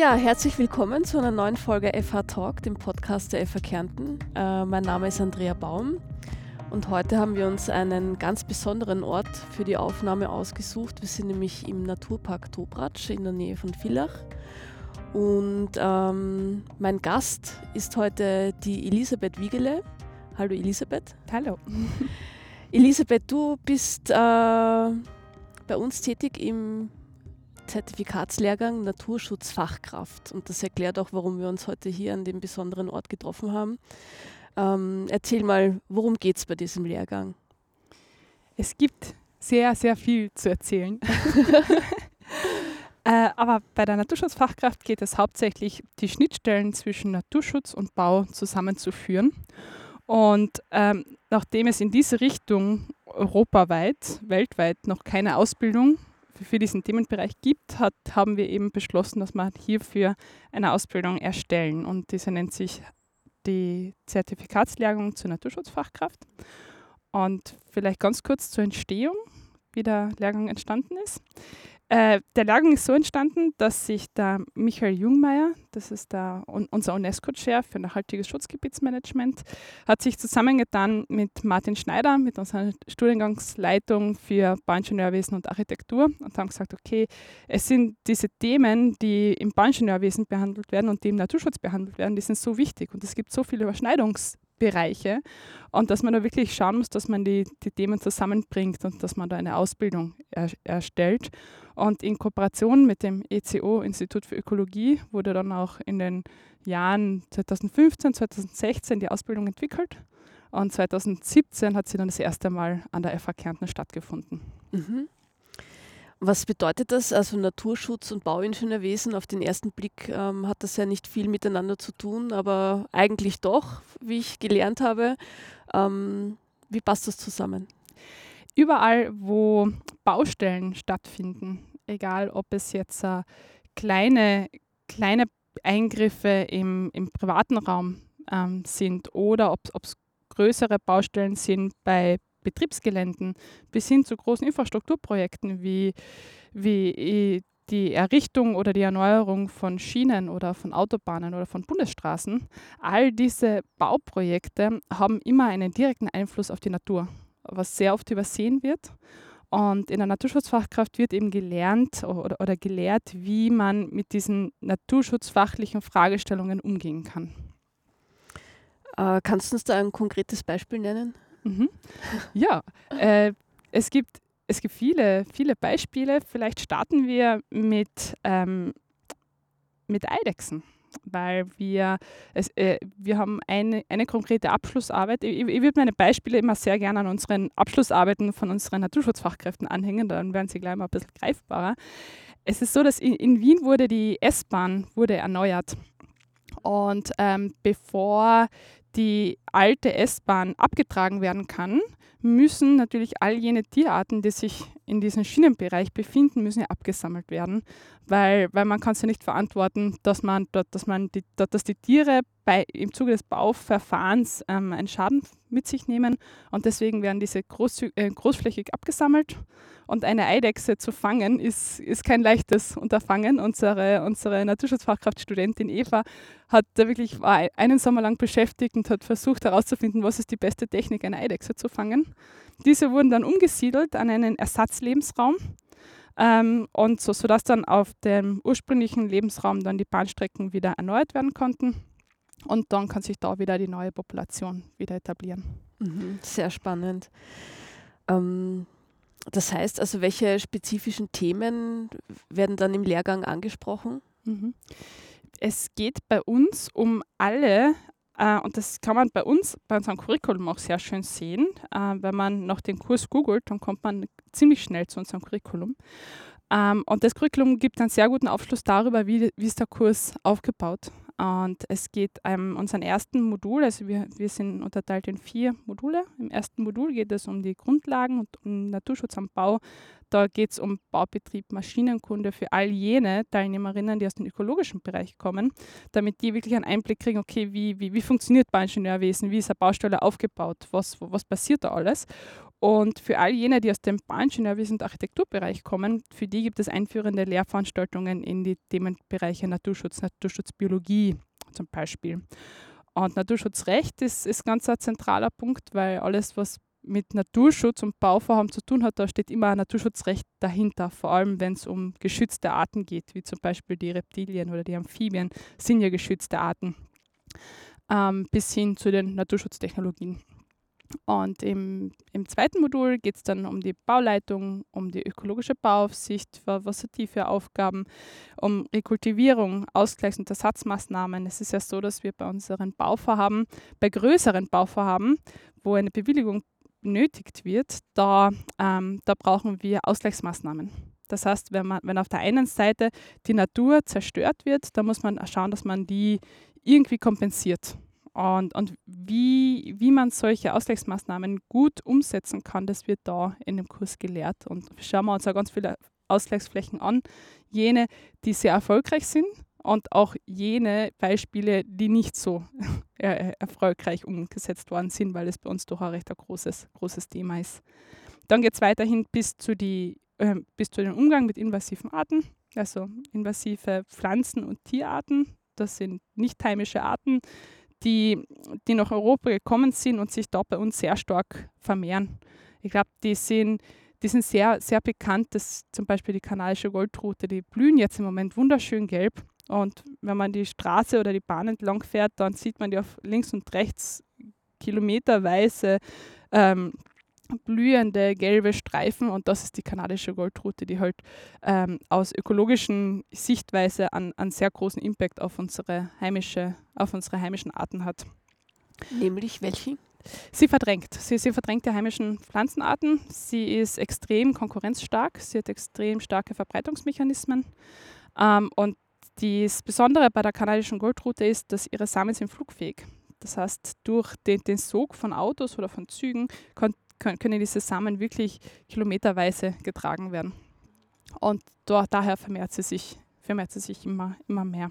Ja, herzlich willkommen zu einer neuen Folge FH Talk, dem Podcast der FH Kärnten. Äh, mein Name ist Andrea Baum und heute haben wir uns einen ganz besonderen Ort für die Aufnahme ausgesucht. Wir sind nämlich im Naturpark Tobratsch in der Nähe von Villach. Und ähm, mein Gast ist heute die Elisabeth Wiegele. Hallo Elisabeth. Hallo. Elisabeth, du bist äh, bei uns tätig im Zertifikatslehrgang Naturschutzfachkraft. Und das erklärt auch, warum wir uns heute hier an dem besonderen Ort getroffen haben. Ähm, erzähl mal, worum geht es bei diesem Lehrgang? Es gibt sehr, sehr viel zu erzählen. äh, aber bei der Naturschutzfachkraft geht es hauptsächlich, die Schnittstellen zwischen Naturschutz und Bau zusammenzuführen. Und ähm, nachdem es in diese Richtung europaweit, weltweit noch keine Ausbildung für diesen Themenbereich gibt, hat, haben wir eben beschlossen, dass wir hierfür eine Ausbildung erstellen. Und diese nennt sich die Zertifikatslehrgang zur Naturschutzfachkraft. Und vielleicht ganz kurz zur Entstehung, wie der Lehrgang entstanden ist. Äh, der Lehrgang ist so entstanden, dass sich der Michael Jungmeier, das ist der, unser UNESCO-Chair für nachhaltiges Schutzgebietsmanagement, hat sich zusammengetan mit Martin Schneider, mit unserer Studiengangsleitung für Bauingenieurwesen und Architektur und haben gesagt, okay, es sind diese Themen, die im Bauingenieurwesen behandelt werden und die im Naturschutz behandelt werden, die sind so wichtig und es gibt so viele Überschneidungs Bereiche und dass man da wirklich schauen muss, dass man die, die Themen zusammenbringt und dass man da eine Ausbildung er, erstellt. Und in Kooperation mit dem ECO, Institut für Ökologie, wurde dann auch in den Jahren 2015, 2016 die Ausbildung entwickelt. Und 2017 hat sie dann das erste Mal an der FH Kärnten stattgefunden. Mhm. Was bedeutet das? Also Naturschutz und Bauingenieurwesen, auf den ersten Blick ähm, hat das ja nicht viel miteinander zu tun, aber eigentlich doch, wie ich gelernt habe. Ähm, wie passt das zusammen? Überall, wo Baustellen stattfinden, egal ob es jetzt äh, kleine, kleine Eingriffe im, im privaten Raum ähm, sind oder ob es größere Baustellen sind bei Betriebsgeländen bis hin zu großen Infrastrukturprojekten wie, wie die Errichtung oder die Erneuerung von Schienen oder von Autobahnen oder von Bundesstraßen. All diese Bauprojekte haben immer einen direkten Einfluss auf die Natur, was sehr oft übersehen wird. Und in der Naturschutzfachkraft wird eben gelernt oder, oder gelehrt, wie man mit diesen naturschutzfachlichen Fragestellungen umgehen kann. Äh, kannst du uns da ein konkretes Beispiel nennen? Mhm. Ja, äh, es, gibt, es gibt viele, viele Beispiele. Vielleicht starten wir mit, ähm, mit Eidechsen weil wir, es, äh, wir haben eine, eine konkrete Abschlussarbeit. Ich, ich würde meine Beispiele immer sehr gerne an unseren Abschlussarbeiten von unseren Naturschutzfachkräften anhängen, dann werden sie gleich mal ein bisschen greifbarer. Es ist so, dass in, in Wien wurde die S-Bahn wurde erneuert. Und ähm, bevor die alte S-Bahn abgetragen werden kann, müssen natürlich all jene Tierarten, die sich in diesem Schienenbereich befinden, müssen ja abgesammelt werden, weil, weil man kann es ja nicht verantworten, dass man, dass man die, dass die Tiere bei, im Zuge des Bauverfahrens ähm, einen Schaden mit sich nehmen und deswegen werden diese groß, äh, großflächig abgesammelt und eine Eidechse zu fangen ist, ist kein leichtes Unterfangen. Unsere, unsere Naturschutzfachkraftstudentin Eva hat da wirklich war einen Sommer lang beschäftigt und hat versucht herauszufinden, was ist die beste Technik, eine Eidechse zu fangen. Diese wurden dann umgesiedelt an einen Ersatzlebensraum. Ähm, und so, sodass dann auf dem ursprünglichen Lebensraum dann die Bahnstrecken wieder erneuert werden konnten. Und dann kann sich da wieder die neue Population wieder etablieren. Mhm, sehr spannend. Ähm, das heißt also, welche spezifischen Themen werden dann im Lehrgang angesprochen? Mhm. Es geht bei uns um alle, und das kann man bei uns, bei unserem Curriculum auch sehr schön sehen. Äh, wenn man nach dem Kurs googelt, dann kommt man ziemlich schnell zu unserem Curriculum. Ähm, und das Curriculum gibt einen sehr guten Aufschluss darüber, wie, wie ist der Kurs aufgebaut. Und es geht um unseren ersten Modul, also wir, wir sind unterteilt in vier Module. Im ersten Modul geht es um die Grundlagen und um Naturschutz am Bau. Da geht es um Baubetrieb, Maschinenkunde für all jene Teilnehmerinnen, die aus dem ökologischen Bereich kommen, damit die wirklich einen Einblick kriegen, okay, wie, wie, wie funktioniert Bauingenieurwesen, wie ist eine Baustelle aufgebaut, was, was passiert da alles. Und für all jene, die aus dem Bauingenieurwesen und Architekturbereich kommen, für die gibt es einführende Lehrveranstaltungen in die Themenbereiche Naturschutz, Naturschutzbiologie zum Beispiel. Und Naturschutzrecht ist, ist ganz ein zentraler Punkt, weil alles, was mit Naturschutz und Bauvorhaben zu tun hat, da steht immer ein Naturschutzrecht dahinter, vor allem wenn es um geschützte Arten geht, wie zum Beispiel die Reptilien oder die Amphibien, sind ja geschützte Arten, ähm, bis hin zu den Naturschutztechnologien. Und im, im zweiten Modul geht es dann um die Bauleitung, um die ökologische Bauaufsicht, was hat die für Aufgaben, um Rekultivierung, Ausgleichs- und Ersatzmaßnahmen. Es ist ja so, dass wir bei unseren Bauvorhaben, bei größeren Bauvorhaben, wo eine Bewilligung benötigt wird, da, ähm, da brauchen wir Ausgleichsmaßnahmen. Das heißt, wenn, man, wenn auf der einen Seite die Natur zerstört wird, dann muss man schauen, dass man die irgendwie kompensiert. Und, und wie, wie man solche Ausgleichsmaßnahmen gut umsetzen kann, das wird da in dem Kurs gelehrt. Und schauen wir uns auch ganz viele Ausgleichsflächen an. Jene, die sehr erfolgreich sind und auch jene Beispiele, die nicht so erfolgreich umgesetzt worden sind, weil es bei uns doch ein recht ein großes, großes Thema ist. Dann geht es weiterhin bis zu, die, äh, bis zu den Umgang mit invasiven Arten, also invasive Pflanzen- und Tierarten. Das sind nicht heimische Arten, die, die nach Europa gekommen sind und sich da bei uns sehr stark vermehren. Ich glaube, die sind, die sind sehr, sehr bekannt, dass zum Beispiel die kanadische Goldrute, die blühen jetzt im Moment wunderschön gelb. Und wenn man die Straße oder die Bahn entlang fährt, dann sieht man die auf links und rechts kilometerweise ähm, blühende gelbe Streifen und das ist die kanadische Goldrute, die halt ähm, aus ökologischen Sichtweise einen, einen sehr großen Impact auf unsere, heimische, auf unsere heimischen Arten hat. Nämlich welche? Sie verdrängt. Sie, sie verdrängt die heimischen Pflanzenarten. Sie ist extrem konkurrenzstark. Sie hat extrem starke Verbreitungsmechanismen. Ähm, und das Besondere bei der kanadischen Goldrute ist, dass ihre Samen sind flugfähig. Das heißt, durch den, den Sog von Autos oder von Zügen können diese Samen wirklich kilometerweise getragen werden. Und dort, daher vermehrt sie sich, vermehrt sie sich immer, immer mehr.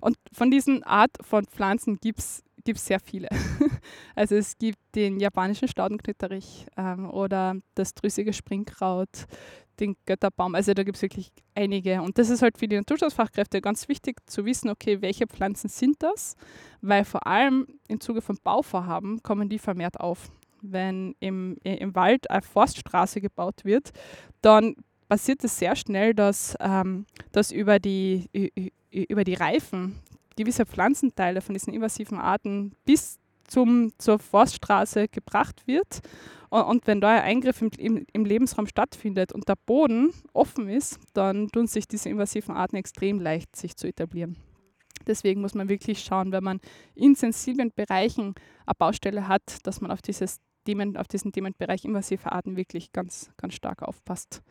Und von diesen Art von Pflanzen gibt es sehr viele. also es gibt den japanischen Staudenknitterich ähm, oder das drüsige Springkraut, den Götterbaum. Also da gibt es wirklich einige. Und das ist halt für die Naturschutzfachkräfte ganz wichtig zu wissen, okay, welche Pflanzen sind das? Weil vor allem im Zuge von Bauvorhaben kommen die vermehrt auf wenn im, im Wald eine Forststraße gebaut wird, dann passiert es sehr schnell, dass, ähm, dass über, die, über die Reifen gewisse Pflanzenteile von diesen invasiven Arten bis zum, zur Forststraße gebracht wird. Und, und wenn da ein Eingriff im, im, im, Lebensraum stattfindet und der Boden offen ist, dann tun sich diese invasiven Arten extrem leicht, sich zu etablieren. Deswegen muss man wirklich schauen, wenn man in sensiblen Bereichen eine Baustelle hat, dass man auf dieses Themen, auf diesen Themenbereich invasive Arten wirklich ganz, ganz stark aufpasst.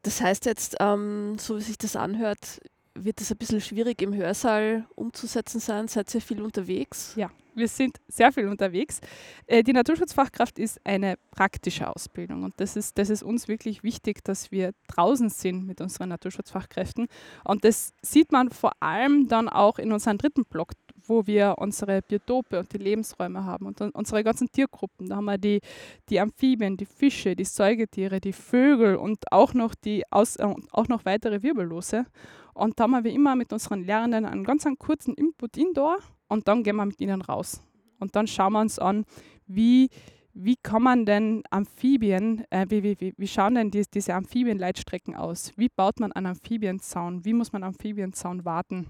Das heißt jetzt, ähm, so wie sich das anhört, wird es ein bisschen schwierig im Hörsaal umzusetzen sein? Seid ihr viel unterwegs? Ja, wir sind sehr viel unterwegs. Äh, die Naturschutzfachkraft ist eine praktische Ausbildung und das ist, das ist uns wirklich wichtig, dass wir draußen sind mit unseren Naturschutzfachkräften. Und das sieht man vor allem dann auch in unserem dritten Block, wo wir unsere Biotope und die Lebensräume haben und unsere ganzen Tiergruppen. Da haben wir die, die Amphibien, die Fische, die Säugetiere, die Vögel und auch noch, die Aus, äh, auch noch weitere Wirbellose. Und da haben wir immer mit unseren Lehrenden einen ganz einen kurzen Input indoor und dann gehen wir mit ihnen raus. Und dann schauen wir uns an, wie, wie kann man denn Amphibien, äh, wie, wie, wie schauen denn die, diese Amphibienleitstrecken aus? Wie baut man einen Amphibienzaun? Wie muss man Amphibienzaun warten?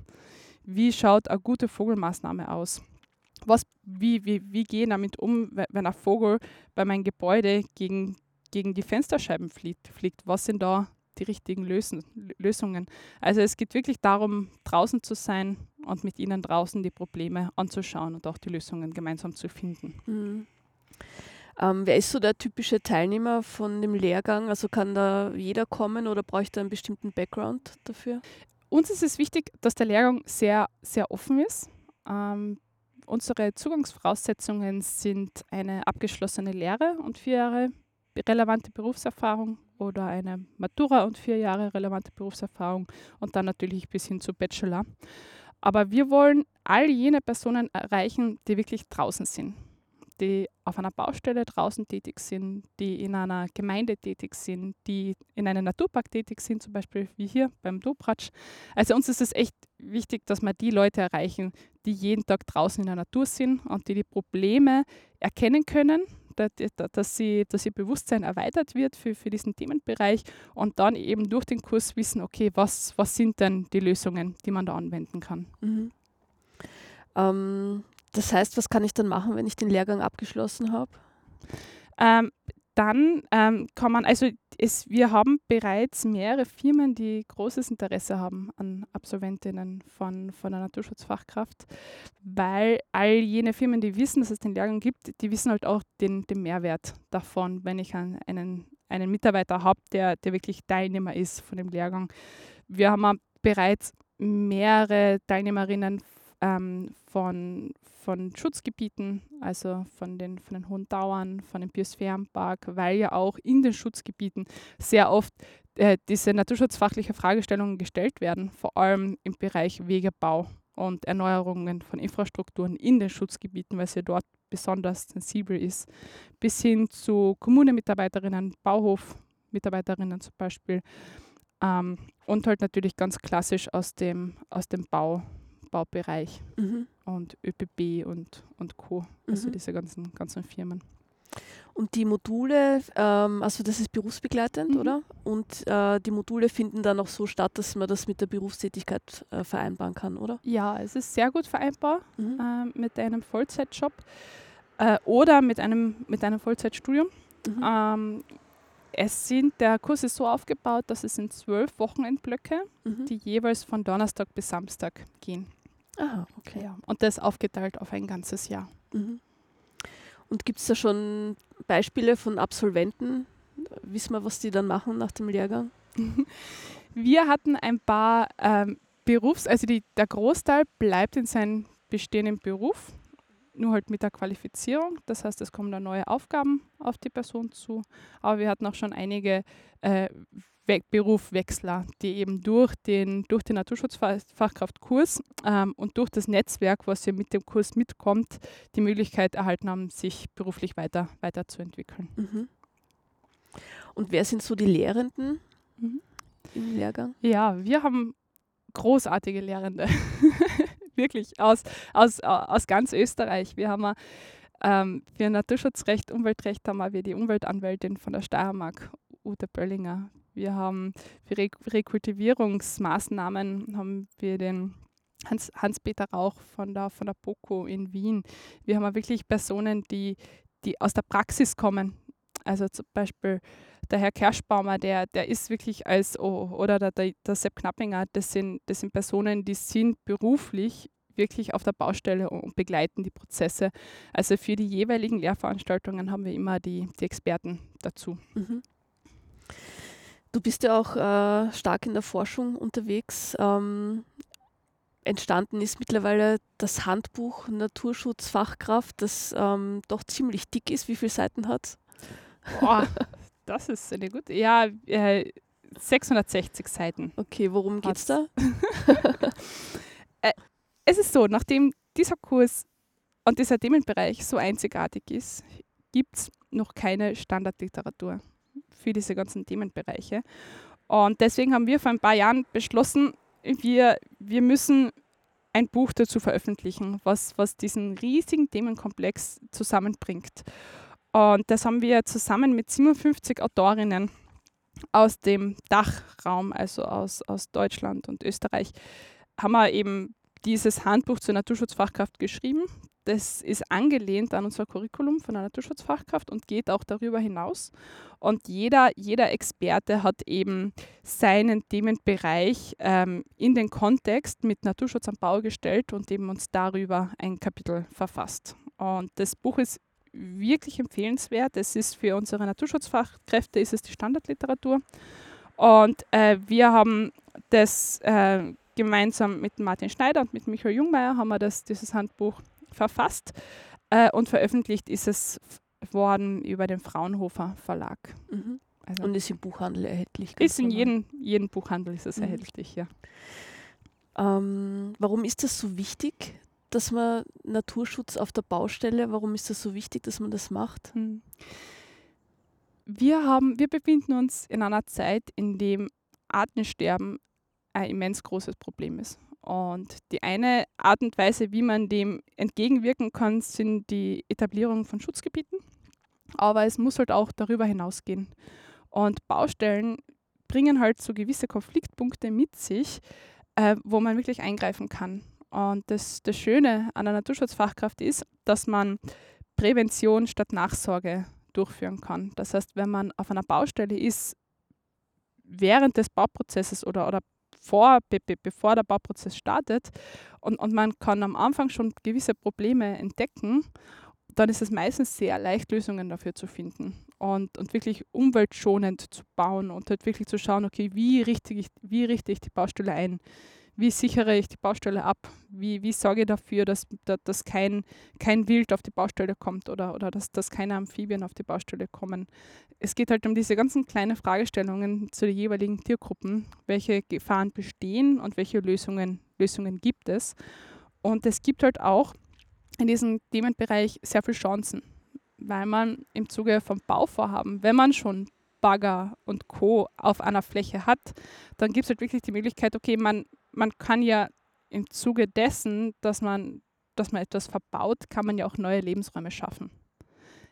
Wie schaut eine gute Vogelmaßnahme aus? Was, wie, wie, wie gehe ich damit um, wenn ein Vogel bei meinem Gebäude gegen, gegen die Fensterscheiben fliegt, fliegt? Was sind da die richtigen Lösen, Lösungen? Also es geht wirklich darum, draußen zu sein und mit ihnen draußen die Probleme anzuschauen und auch die Lösungen gemeinsam zu finden. Mhm. Ähm, wer ist so der typische Teilnehmer von dem Lehrgang? Also kann da jeder kommen oder ich da einen bestimmten Background dafür? Uns ist es wichtig, dass der Lehrgang sehr, sehr offen ist. Ähm, unsere Zugangsvoraussetzungen sind eine abgeschlossene Lehre und vier Jahre relevante Berufserfahrung oder eine Matura und vier Jahre relevante Berufserfahrung und dann natürlich bis hin zu Bachelor. Aber wir wollen all jene Personen erreichen, die wirklich draußen sind, die auf einer Baustelle draußen tätig sind, die in einer Gemeinde tätig sind, die in einem Naturpark tätig sind, zum Beispiel wie hier beim Dobratsch. Also uns ist es echt wichtig, dass wir die Leute erreichen, die jeden Tag draußen in der Natur sind und die die Probleme erkennen können, dass, sie, dass ihr Bewusstsein erweitert wird für, für diesen Themenbereich und dann eben durch den Kurs wissen, okay, was, was sind denn die Lösungen, die man da anwenden kann. Mhm. Ähm, das heißt, was kann ich dann machen, wenn ich den Lehrgang abgeschlossen habe? Ähm, dann ähm, kann man, also es, wir haben bereits mehrere Firmen, die großes Interesse haben an Absolventinnen von, von der Naturschutzfachkraft, weil all jene Firmen, die wissen, dass es den Lehrgang gibt, die wissen halt auch den, den Mehrwert davon, wenn ich einen, einen, einen Mitarbeiter habe, der, der wirklich Teilnehmer ist von dem Lehrgang. Wir haben bereits mehrere Teilnehmerinnen ähm, von, von Schutzgebieten, also von den, von den Hohen Dauern, von dem Biosphärenpark, weil ja auch in den Schutzgebieten sehr oft äh, diese naturschutzfachliche Fragestellungen gestellt werden, vor allem im Bereich Wegebau und Erneuerungen von Infrastrukturen in den Schutzgebieten, weil sie dort besonders sensibel ist, bis hin zu Kommunenmitarbeiterinnen, Bauhofmitarbeiterinnen zum Beispiel ähm, und halt natürlich ganz klassisch aus dem, aus dem Bau Baubereich mhm. und ÖPB und, und Co., also mhm. diese ganzen, ganzen Firmen. Und die Module, ähm, also das ist berufsbegleitend, mhm. oder? Und äh, die Module finden dann auch so statt, dass man das mit der Berufstätigkeit äh, vereinbaren kann, oder? Ja, es ist sehr gut vereinbar mhm. äh, mit einem Vollzeitjob äh, oder mit einem, mit einem Vollzeitstudium. Mhm. Ähm, es sind, der Kurs ist so aufgebaut, dass es in zwölf Wochenendblöcke, mhm. die jeweils von Donnerstag bis Samstag gehen. Ah, okay. Ja, und das aufgeteilt auf ein ganzes Jahr. Mhm. Und gibt es da schon Beispiele von Absolventen? Wissen wir, was die dann machen nach dem Lehrgang? Wir hatten ein paar ähm, Berufs-, also die, der Großteil bleibt in seinem bestehenden Beruf, nur halt mit der Qualifizierung. Das heißt, es kommen da neue Aufgaben auf die Person zu. Aber wir hatten auch schon einige äh, Berufwechsler, die eben durch den, durch den Naturschutzfachkraftkurs ähm, und durch das Netzwerk, was hier mit dem Kurs mitkommt, die Möglichkeit erhalten haben, sich beruflich weiter, weiterzuentwickeln. Mhm. Und wer sind so die Lehrenden mhm. im Lehrgang? Ja, wir haben großartige Lehrende. Wirklich aus, aus, aus ganz Österreich. Wir haben ähm, für Naturschutzrecht, Umweltrecht haben wir die Umweltanwältin von der Steiermark, Ute Böllinger. Wir haben für Re Rekultivierungsmaßnahmen haben wir den Hans, Hans-Peter Rauch von der, von der BOKO in Wien. Wir haben wirklich Personen, die, die aus der Praxis kommen. Also zum Beispiel der Herr Kerschbaumer, der, der ist wirklich als, oder der, der, der Sepp Knappinger, das sind, das sind Personen, die sind beruflich wirklich auf der Baustelle und begleiten die Prozesse. Also für die jeweiligen Lehrveranstaltungen haben wir immer die, die Experten dazu. Mhm. Du bist ja auch äh, stark in der Forschung unterwegs. Ähm, entstanden ist mittlerweile das Handbuch Naturschutzfachkraft, das ähm, doch ziemlich dick ist. Wie viele Seiten hat es? das ist eine gute. Ja, äh, 660 Seiten. Okay, worum geht es da? äh, es ist so, nachdem dieser Kurs und dieser Themenbereich so einzigartig ist, gibt es noch keine Standardliteratur für diese ganzen Themenbereiche. Und deswegen haben wir vor ein paar Jahren beschlossen, wir, wir müssen ein Buch dazu veröffentlichen, was, was diesen riesigen Themenkomplex zusammenbringt. Und das haben wir zusammen mit 57 Autorinnen aus dem Dachraum, also aus, aus Deutschland und Österreich, haben wir eben dieses Handbuch zur Naturschutzfachkraft geschrieben. Das ist angelehnt an unser Curriculum von der Naturschutzfachkraft und geht auch darüber hinaus. Und jeder, jeder Experte hat eben seinen Themenbereich ähm, in den Kontext mit Naturschutz am Bau gestellt und eben uns darüber ein Kapitel verfasst. Und das Buch ist wirklich empfehlenswert. Es ist für unsere Naturschutzfachkräfte ist es die Standardliteratur. Und äh, wir haben das äh, gemeinsam mit Martin Schneider und mit Michael Jungmeier haben wir das, dieses Handbuch verfasst äh, und veröffentlicht ist es worden über den Fraunhofer Verlag. Mhm. Also und ist im Buchhandel erhältlich? Ist in jedem, jedem Buchhandel ist es mhm. erhältlich, ja. Ähm, warum ist das so wichtig, dass man Naturschutz auf der Baustelle, warum ist das so wichtig, dass man das macht? Hm. Wir, haben, wir befinden uns in einer Zeit, in dem Artensterben ein immens großes Problem ist. Und die eine Art und Weise, wie man dem entgegenwirken kann, sind die Etablierung von Schutzgebieten. Aber es muss halt auch darüber hinausgehen. Und Baustellen bringen halt so gewisse Konfliktpunkte mit sich, äh, wo man wirklich eingreifen kann. Und das, das Schöne an einer Naturschutzfachkraft ist, dass man Prävention statt Nachsorge durchführen kann. Das heißt, wenn man auf einer Baustelle ist, während des Bauprozesses oder, oder vor, be, be, bevor der Bauprozess startet und, und man kann am Anfang schon gewisse Probleme entdecken, dann ist es meistens sehr leicht, Lösungen dafür zu finden und, und wirklich umweltschonend zu bauen und halt wirklich zu schauen, okay, wie richte ich, wie richte ich die Baustelle ein? Wie sichere ich die Baustelle ab? Wie, wie sorge ich dafür, dass, dass kein, kein Wild auf die Baustelle kommt oder, oder dass, dass keine Amphibien auf die Baustelle kommen? Es geht halt um diese ganzen kleinen Fragestellungen zu den jeweiligen Tiergruppen. Welche Gefahren bestehen und welche Lösungen, Lösungen gibt es? Und es gibt halt auch in diesem Themenbereich sehr viele Chancen, weil man im Zuge vom Bauvorhaben, wenn man schon Bagger und Co. auf einer Fläche hat, dann gibt es halt wirklich die Möglichkeit, okay, man, man kann ja im Zuge dessen, dass man, dass man etwas verbaut, kann man ja auch neue Lebensräume schaffen.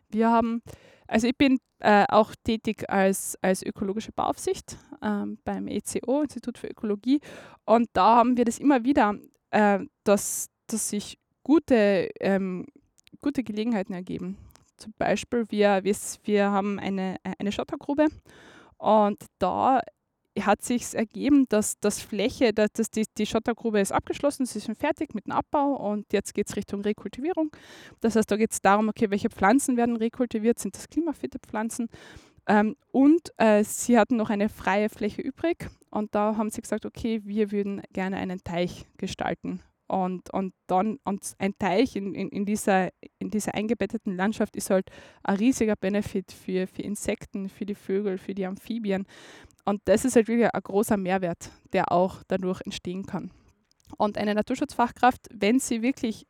Wir haben, also ich bin äh, auch tätig als, als ökologische Bauaufsicht ähm, beim ECO, Institut für Ökologie, und da haben wir das immer wieder, äh, dass, dass sich gute, ähm, gute Gelegenheiten ergeben. Zum Beispiel, wir, wir, haben eine, eine Schottergrube und da hat sich ergeben, dass das Fläche, dass, die, die Schottergrube ist abgeschlossen, sie sind fertig mit dem Abbau und jetzt geht es Richtung Rekultivierung. Das heißt, da geht es darum, okay, welche Pflanzen werden rekultiviert, sind das klimafitte Pflanzen? Ähm, und äh, sie hatten noch eine freie Fläche übrig und da haben sie gesagt, okay, wir würden gerne einen Teich gestalten und, und dann und ein Teich in, in, in, dieser, in dieser eingebetteten Landschaft ist halt ein riesiger Benefit für, für Insekten, für die Vögel, für die Amphibien. Und das ist halt wirklich ein großer Mehrwert, der auch dadurch entstehen kann. Und eine Naturschutzfachkraft, wenn sie wirklich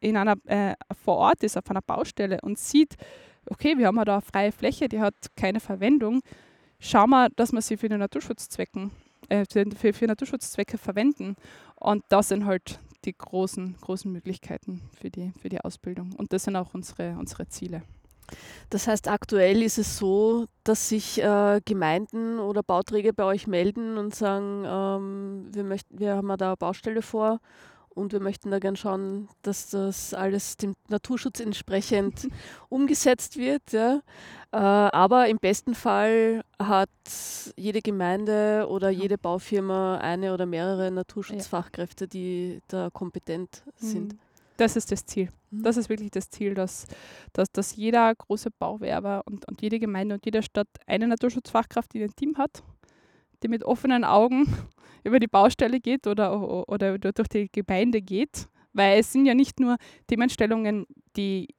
in einer, äh, vor Ort ist, auf einer Baustelle und sieht, okay, wir haben da eine freie Fläche, die hat keine Verwendung, schauen wir, dass wir sie für die Naturschutzzwecken äh, für, für Naturschutzzwecke verwenden. Und das sind halt die großen, großen Möglichkeiten für die, für die Ausbildung. Und das sind auch unsere, unsere Ziele. Das heißt, aktuell ist es so, dass sich äh, Gemeinden oder Bauträger bei euch melden und sagen, ähm, wir, möchten, wir haben da eine Baustelle vor und wir möchten da gern schauen, dass das alles dem Naturschutz entsprechend umgesetzt wird. Ja. Äh, aber im besten Fall hat jede Gemeinde oder jede Baufirma eine oder mehrere Naturschutzfachkräfte, die da kompetent sind. Mhm. Das ist das Ziel. Mhm. Das ist wirklich das Ziel, dass, dass, dass jeder große Bauwerber und, und jede Gemeinde und jede Stadt eine Naturschutzfachkraft in ihrem Team hat, die mit offenen Augen über die Baustelle geht oder, oder durch die Gemeinde geht, weil es sind ja nicht nur Themenstellungen, die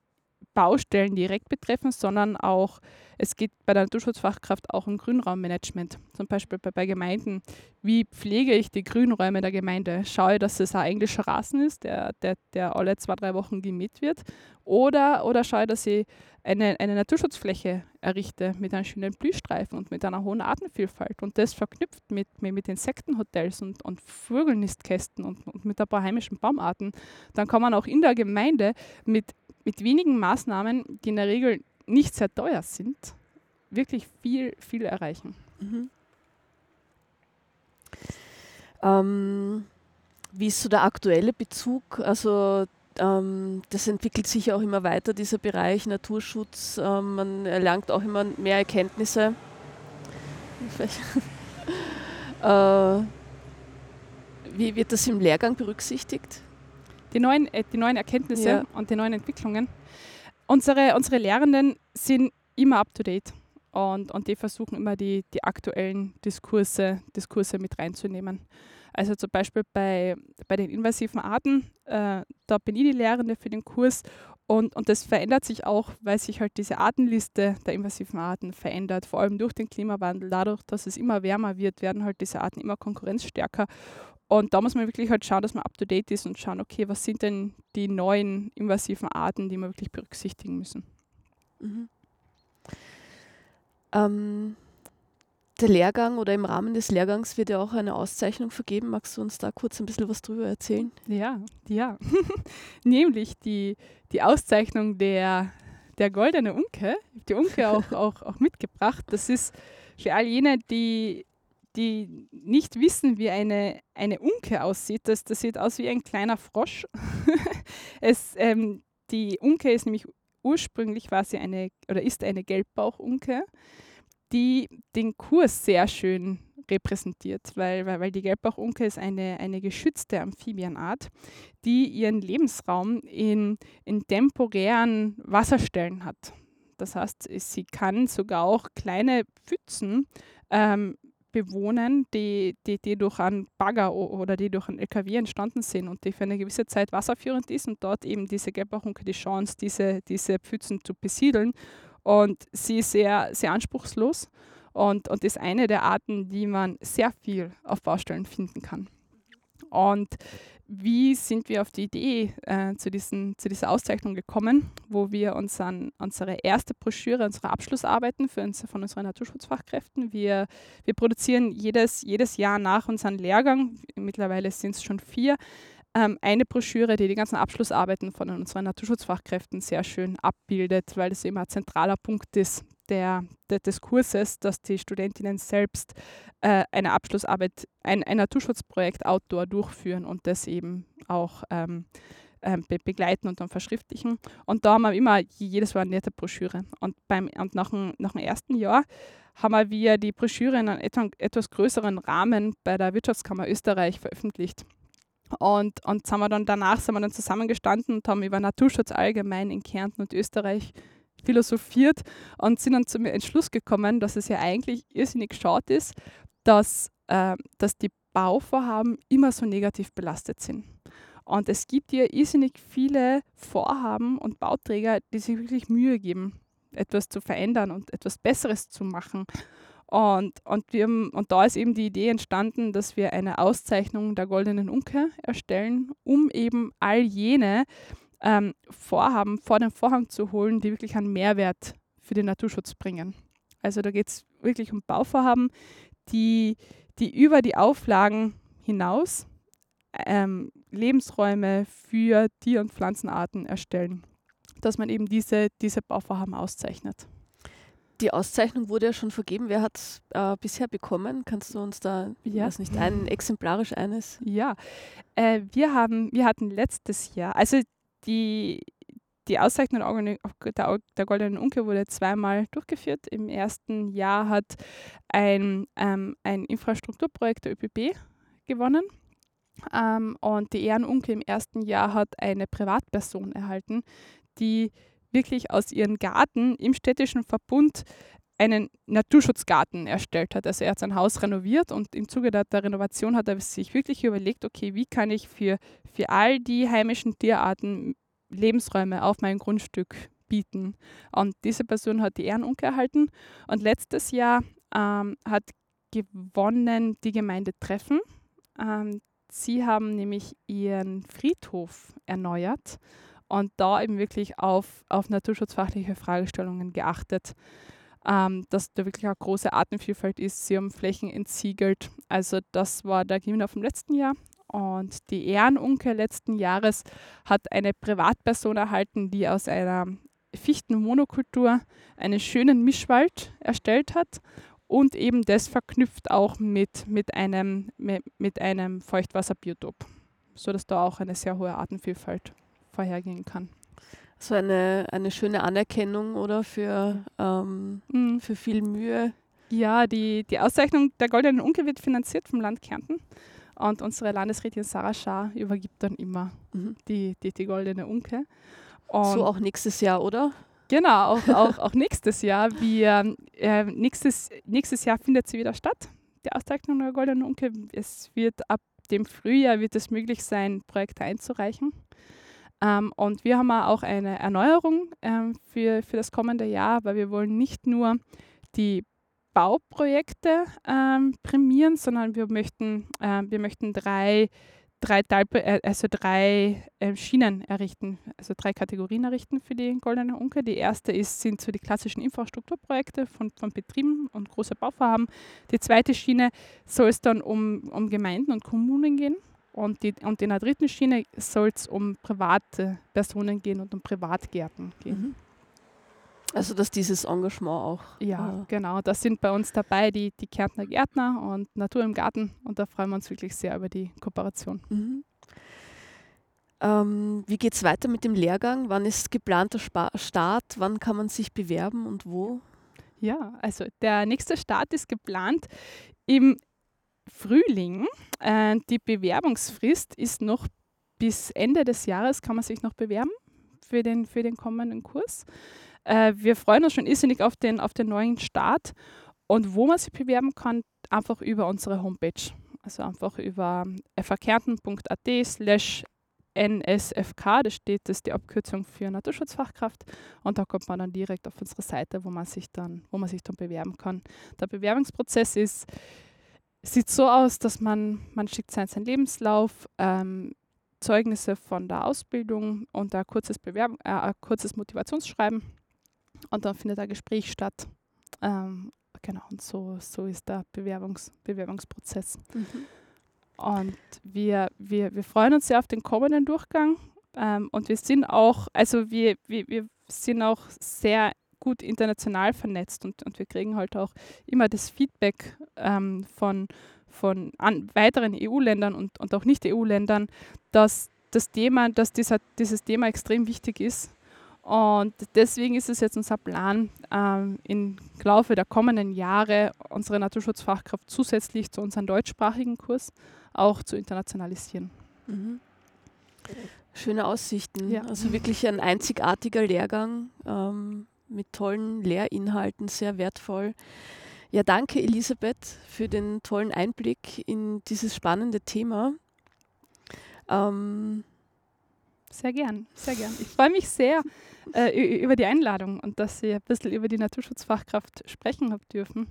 Baustellen direkt betreffen, sondern auch, es geht bei der Naturschutzfachkraft auch um Grünraummanagement. Zum Beispiel bei, bei Gemeinden. Wie pflege ich die Grünräume der Gemeinde? Schaue, dass es ein englischer Rasen ist, der, der, der alle zwei, drei Wochen gemäht wird. Oder, oder schaue, dass ich eine, eine Naturschutzfläche errichte mit einem schönen Blühstreifen und mit einer hohen Artenvielfalt. Und das verknüpft mit, mit, mit Insektenhotels und, und Vogelnistkästen und, und mit ein paar heimischen Baumarten. Dann kann man auch in der Gemeinde mit mit wenigen Maßnahmen, die in der Regel nicht sehr teuer sind, wirklich viel, viel erreichen. Mhm. Ähm, wie ist so der aktuelle Bezug? Also ähm, das entwickelt sich ja auch immer weiter, dieser Bereich Naturschutz. Ähm, man erlangt auch immer mehr Erkenntnisse. äh, wie wird das im Lehrgang berücksichtigt? Die neuen, äh, die neuen Erkenntnisse ja. und die neuen Entwicklungen. Unsere, unsere Lehrenden sind immer up to date und, und die versuchen immer die, die aktuellen Diskurse, Diskurse mit reinzunehmen. Also zum Beispiel bei, bei den invasiven Arten, äh, da bin ich die Lehrende für den Kurs Und, und das verändert sich auch, weil sich halt diese Artenliste der invasiven Arten verändert, vor allem durch den Klimawandel. Dadurch, dass es immer wärmer wird, werden halt diese Arten immer konkurrenzstärker. Und da muss man wirklich halt schauen, dass man up-to-date ist und schauen, okay, was sind denn die neuen invasiven Arten, die wir wirklich berücksichtigen müssen. Mhm. Ähm, der Lehrgang oder im Rahmen des Lehrgangs wird ja auch eine Auszeichnung vergeben. Magst du uns da kurz ein bisschen was drüber erzählen? Ja, ja. Nämlich die, die Auszeichnung der, der Goldene Unke. Die Unke auch, auch, auch mitgebracht. Das ist für all jene, die, die nicht wissen, wie eine, eine Unke aussieht. Das, das sieht aus wie ein kleiner Frosch. es, ähm, die Unke ist nämlich ursprünglich war sie eine oder ist eine Gelbbauchunke die den Kurs sehr schön repräsentiert, weil, weil, weil die Gelbbauchunke ist eine, eine geschützte Amphibienart, die ihren Lebensraum in, in temporären Wasserstellen hat. Das heißt, sie kann sogar auch kleine Pfützen ähm, bewohnen, die, die, die durch einen Bagger oder die durch einen LKW entstanden sind und die für eine gewisse Zeit wasserführend ist und dort eben diese Gelbbauchunke die Chance, diese, diese Pfützen zu besiedeln und sie ist sehr, sehr anspruchslos und, und ist eine der Arten, die man sehr viel auf Baustellen finden kann. Und wie sind wir auf die Idee äh, zu, diesen, zu dieser Auszeichnung gekommen, wo wir uns an unsere erste Broschüre, unsere Abschlussarbeiten für uns, von unseren Naturschutzfachkräften, wir, wir produzieren jedes, jedes Jahr nach unserem Lehrgang, mittlerweile sind es schon vier, ähm, eine Broschüre, die die ganzen Abschlussarbeiten von unseren Naturschutzfachkräften sehr schön abbildet, weil das immer ein zentraler Punkt ist der, der, des Kurses, dass die Studentinnen selbst äh, eine Abschlussarbeit, ein, ein Naturschutzprojekt Outdoor durchführen und das eben auch ähm, ähm, be begleiten und dann verschriftlichen. Und da haben wir immer jedes Mal eine nette Broschüre. Und, beim, und nach, dem, nach dem ersten Jahr haben wir die Broschüre in einem etwas größeren Rahmen bei der Wirtschaftskammer Österreich veröffentlicht. Und, und sind wir dann danach sind wir dann zusammengestanden und haben über Naturschutz allgemein in Kärnten und Österreich philosophiert und sind dann zum Entschluss gekommen, dass es ja eigentlich irrsinnig schade ist, dass, äh, dass die Bauvorhaben immer so negativ belastet sind. Und es gibt ja irrsinnig viele Vorhaben und Bauträger, die sich wirklich Mühe geben, etwas zu verändern und etwas Besseres zu machen. Und, und, wir, und da ist eben die Idee entstanden, dass wir eine Auszeichnung der Goldenen Unke erstellen, um eben all jene ähm, Vorhaben vor den Vorhang zu holen, die wirklich einen Mehrwert für den Naturschutz bringen. Also da geht es wirklich um Bauvorhaben, die, die über die Auflagen hinaus ähm, Lebensräume für Tier- und Pflanzenarten erstellen, dass man eben diese, diese Bauvorhaben auszeichnet. Die Auszeichnung wurde ja schon vergeben. Wer hat es äh, bisher bekommen? Kannst du uns da, ja. weiß nicht, ein exemplarisch eines? Ja, äh, wir haben, wir hatten letztes Jahr, also die, die Auszeichnung der, der Goldenen Unke wurde zweimal durchgeführt. Im ersten Jahr hat ein, ähm, ein Infrastrukturprojekt der ÖPB gewonnen. Ähm, und die Ehrenunke im ersten Jahr hat eine Privatperson erhalten, die wirklich aus ihrem Garten im städtischen Verbund einen Naturschutzgarten erstellt hat. Also er hat sein Haus renoviert und im Zuge der, Renovation hat er sich wirklich überlegt, okay, wie kann ich für, für all die heimischen Tierarten Lebensräume auf meinem Grundstück bieten. Und diese Person hat die Ehrenunke erhalten. Und letztes Jahr ähm, hat gewonnen die Gemeinde Treffen. Ähm, sie haben nämlich ihren Friedhof erneuert und da eben wirklich auf, auf naturschutzfachliche Fragestellungen geachtet, ähm, dass da wirklich eine große Artenvielfalt ist. Sie haben Flächen entsiegelt. Also das war der Gewinner vom letzten Jahr. Und die Ehrenunke letzten Jahres hat eine Privatperson erhalten, die aus einer Fichtenmonokultur einen schönen Mischwald erstellt hat und eben das verknüpft auch mit, mit, einem, mit, mit einem Feuchtwasserbiotop, sodass da auch eine sehr hohe Artenvielfalt vorhergehen kann. So eine, eine schöne Anerkennung oder für, ähm, mhm. für viel Mühe. Ja, die, die Auszeichnung der Goldenen Unke wird finanziert vom Land Kärnten. Und unsere Landesrätin Sarah Schaar übergibt dann immer mhm. die, die, die Goldene Unke. Und so auch nächstes Jahr, oder? Genau, auch, auch, auch nächstes Jahr. Wir, äh, nächstes, nächstes Jahr findet sie wieder statt, die Auszeichnung der Goldenen Unke. Es wird ab dem Frühjahr wird es möglich sein, Projekte einzureichen. Ähm, und wir haben auch eine Erneuerung ähm, für, für das kommende Jahr, weil wir wollen nicht nur die Bauprojekte ähm, prämieren, sondern wir möchten, äh, wir möchten drei, drei, äh, also drei äh, Schienen errichten, also drei Kategorien errichten für die Goldene Unke. Die erste ist, sind so die klassischen Infrastrukturprojekte von, von Betrieben und große Bauvorhaben. Die zweite Schiene soll es dann um, um Gemeinden und Kommunen gehen. Und, die, und in der dritten Schiene soll es um private Personen gehen und um Privatgärten gehen. Mhm. Also dass dieses Engagement auch. Ja, äh, genau. Das sind bei uns dabei die, die Kärntner Gärtner und Natur im Garten und da freuen wir uns wirklich sehr über die Kooperation. Mhm. Ähm, wie geht es weiter mit dem Lehrgang? Wann ist geplanter Spa Start? Wann kann man sich bewerben und wo? Ja, also der nächste Start ist geplant im Frühling. Äh, die Bewerbungsfrist ist noch bis Ende des Jahres, kann man sich noch bewerben für den, für den kommenden Kurs. Äh, wir freuen uns schon irrsinnig auf den, auf den neuen Start. Und wo man sich bewerben kann, einfach über unsere Homepage. Also einfach über fhkärnten.at slash NSFK, das steht, das ist die Abkürzung für Naturschutzfachkraft. Und da kommt man dann direkt auf unsere Seite, wo man sich dann, wo man sich dann bewerben kann. Der Bewerbungsprozess ist, sieht so aus, dass man, man schickt seinen, seinen Lebenslauf, ähm, Zeugnisse von der Ausbildung und ein kurzes, Bewerb äh, ein kurzes Motivationsschreiben und dann findet ein Gespräch statt. Ähm, genau, und so, so ist der Bewerbungs Bewerbungsprozess. Mhm. Und wir, wir, wir freuen uns sehr auf den kommenden Durchgang. Ähm, und wir sind auch, also wir, wir, wir sind auch sehr gut international vernetzt und, und wir kriegen halt auch immer das Feedback ähm, von, von an weiteren EU-Ländern und, und auch Nicht-EU-Ländern, dass das Thema, dass dieser, dieses Thema extrem wichtig ist und deswegen ist es jetzt unser Plan, ähm, im Laufe der kommenden Jahre unsere Naturschutzfachkraft zusätzlich zu unserem deutschsprachigen Kurs auch zu internationalisieren. Mhm. Schöne Aussichten. Ja. Also wirklich ein einzigartiger Lehrgang ähm, mit tollen Lehrinhalten, sehr wertvoll. Ja, danke Elisabeth für den tollen Einblick in dieses spannende Thema. Ähm, sehr gern, sehr gern. Ich freue mich sehr äh, über die Einladung und dass Sie ein bisschen über die Naturschutzfachkraft sprechen haben dürfen.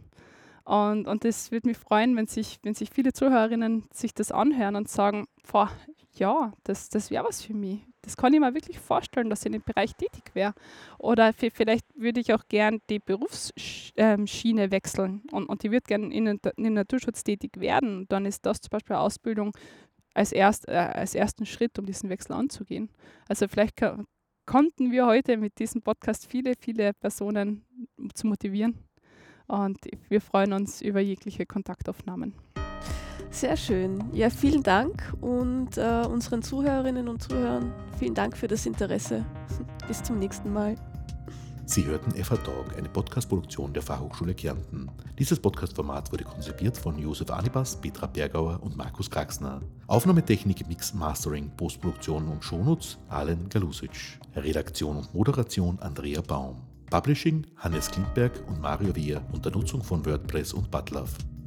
Und, und würde mich freuen, wenn sich, wenn sich viele Zuhörerinnen sich das anhören und sagen, boah, ja, das, das wäre was für mich. Das kann ich mir wirklich vorstellen, dass ich in dem Bereich tätig wäre. Oder vielleicht würde ich auch gern die Berufsschiene ähm, wechseln und, und ich würde gerne in, in Naturschutz tätig werden. Dann ist das zum Beispiel Ausbildung als, erst, äh, als ersten Schritt, um diesen Wechsel anzugehen. Also vielleicht konnten wir heute mit diesem Podcast viele, viele Personen zu motivieren. Und wir freuen uns über jegliche Kontaktaufnahmen. Sehr schön. Ja, vielen Dank und äh, unseren Zuhörerinnen und Zuhörern vielen Dank für das Interesse. Bis zum nächsten Mal. Sie hörten FH Talk, eine Podcast-Produktion der Fachhochschule Kärnten. Dieses Podcast-Format wurde konzipiert von Josef Anibas, Petra Bergauer und Markus Kraxner. Aufnahmetechnik, Mix, Mastering, Postproduktion und Shownotes Alen Galusic. Redaktion und Moderation Andrea Baum. Publishing Hannes Klintberg und Mario Wehr unter Nutzung von WordPress und Butlove.